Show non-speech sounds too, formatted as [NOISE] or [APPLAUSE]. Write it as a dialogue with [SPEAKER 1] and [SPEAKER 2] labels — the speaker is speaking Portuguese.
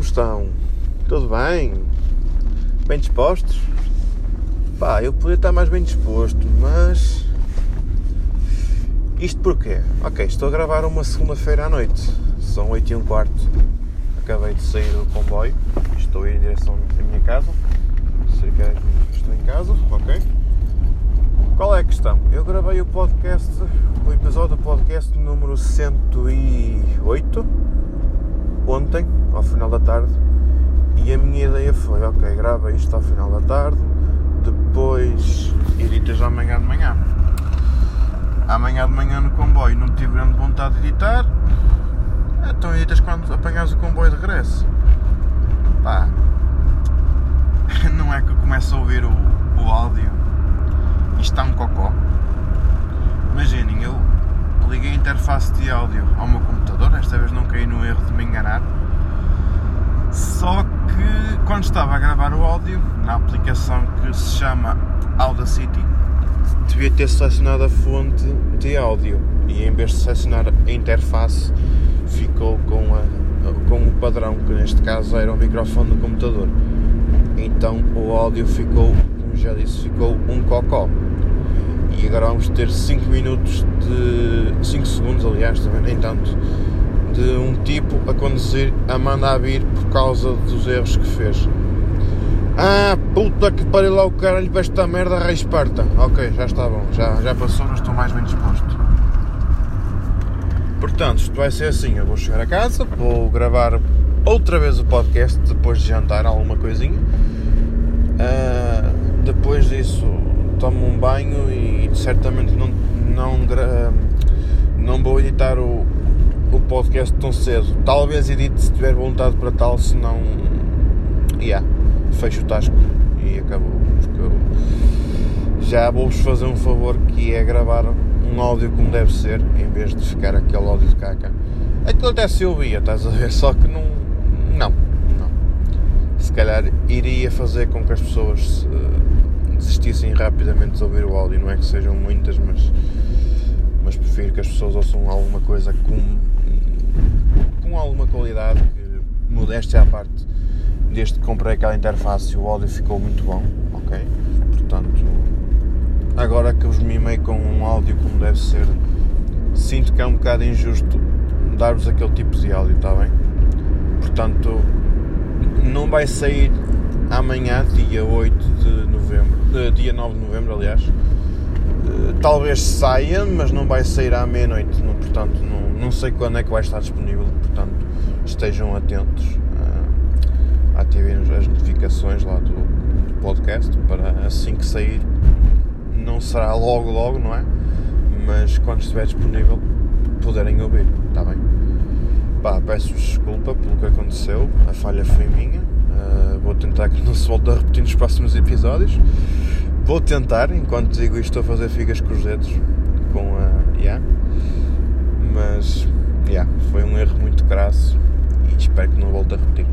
[SPEAKER 1] estão? Tudo bem? Bem dispostos? Pá, eu podia estar mais bem disposto, mas. Isto porquê? Ok, estou a gravar uma segunda-feira à noite, são 8 e um quarto. Acabei de sair do comboio, estou em direção à minha casa. Cerca de estou em casa, ok? Qual é a questão? Eu gravei o podcast, o episódio do podcast número 108 ontem, ao final da tarde, e a minha ideia foi, ok, grava isto ao final da tarde, depois editas amanhã de manhã. Amanhã de manhã no comboio não tive grande vontade de editar, então editas quando apanhas o comboio de regresso. Pá, [LAUGHS] não é que eu começo a ouvir o, o áudio e está um cocó. Imaginem, eu interface de áudio ao meu computador, esta vez não caí no erro de me enganar. Só que quando estava a gravar o áudio, na aplicação que se chama Audacity, devia ter selecionado a fonte de áudio e em vez de selecionar a interface, ficou com, a, com o padrão, que neste caso era o microfone do computador. Então o áudio ficou, como já disse, ficou um cocó e agora vamos ter 5 minutos de. 5 segundos, aliás, também nem tanto, de um tipo a conduzir a mandar vir por causa dos erros que fez. Ah, puta que pariu lá o caralho para esta merda rei Esparta. Ok, já está bom, já, já passou, mas estou mais bem disposto. Portanto, isto vai ser assim, eu vou chegar a casa, vou gravar outra vez o podcast depois de jantar alguma coisinha. Uh, depois disso tomo um banho e certamente não, não, não vou editar o, o podcast tão cedo. Talvez edite se tiver vontade para tal, se não. Yeah, fecho o tasco e acabou. Porque eu já vou-vos fazer um favor que é gravar um áudio como deve ser, em vez de ficar aquele áudio de caca. Aquilo até se ouvia, estás a ver? Só que não. Não, não. Se calhar iria fazer com que as pessoas desistissem rapidamente de ouvir o áudio. Não é que sejam muitas, mas, mas prefiro que as pessoas ouçam alguma coisa com, com alguma qualidade, modéstia à parte. Desde que comprei aquela interface, o áudio ficou muito bom, ok? Portanto, agora que os mimei com um áudio como deve ser, sinto que é um bocado injusto dar-vos aquele tipo de áudio, está bem? Portanto, não vai sair amanhã, dia 8 de novembro, dia 9 de novembro, aliás. Uh, talvez saia, mas não vai sair à meia-noite, portanto, não, não sei quando é que vai estar disponível, portanto, estejam atentos, ativem as notificações lá do, do podcast para assim que sair, não será logo, logo, não é? Mas quando estiver disponível, poderem ouvir, está bem? Pá, peço-vos desculpa pelo que aconteceu, a falha foi minha Uh, vou tentar que não se volte a repetir nos próximos episódios. Vou tentar, enquanto digo isto, estou a fazer figas com os dedos. Com a. Yeah. Mas. Yeah, foi um erro muito crasso e espero que não volte a repetir.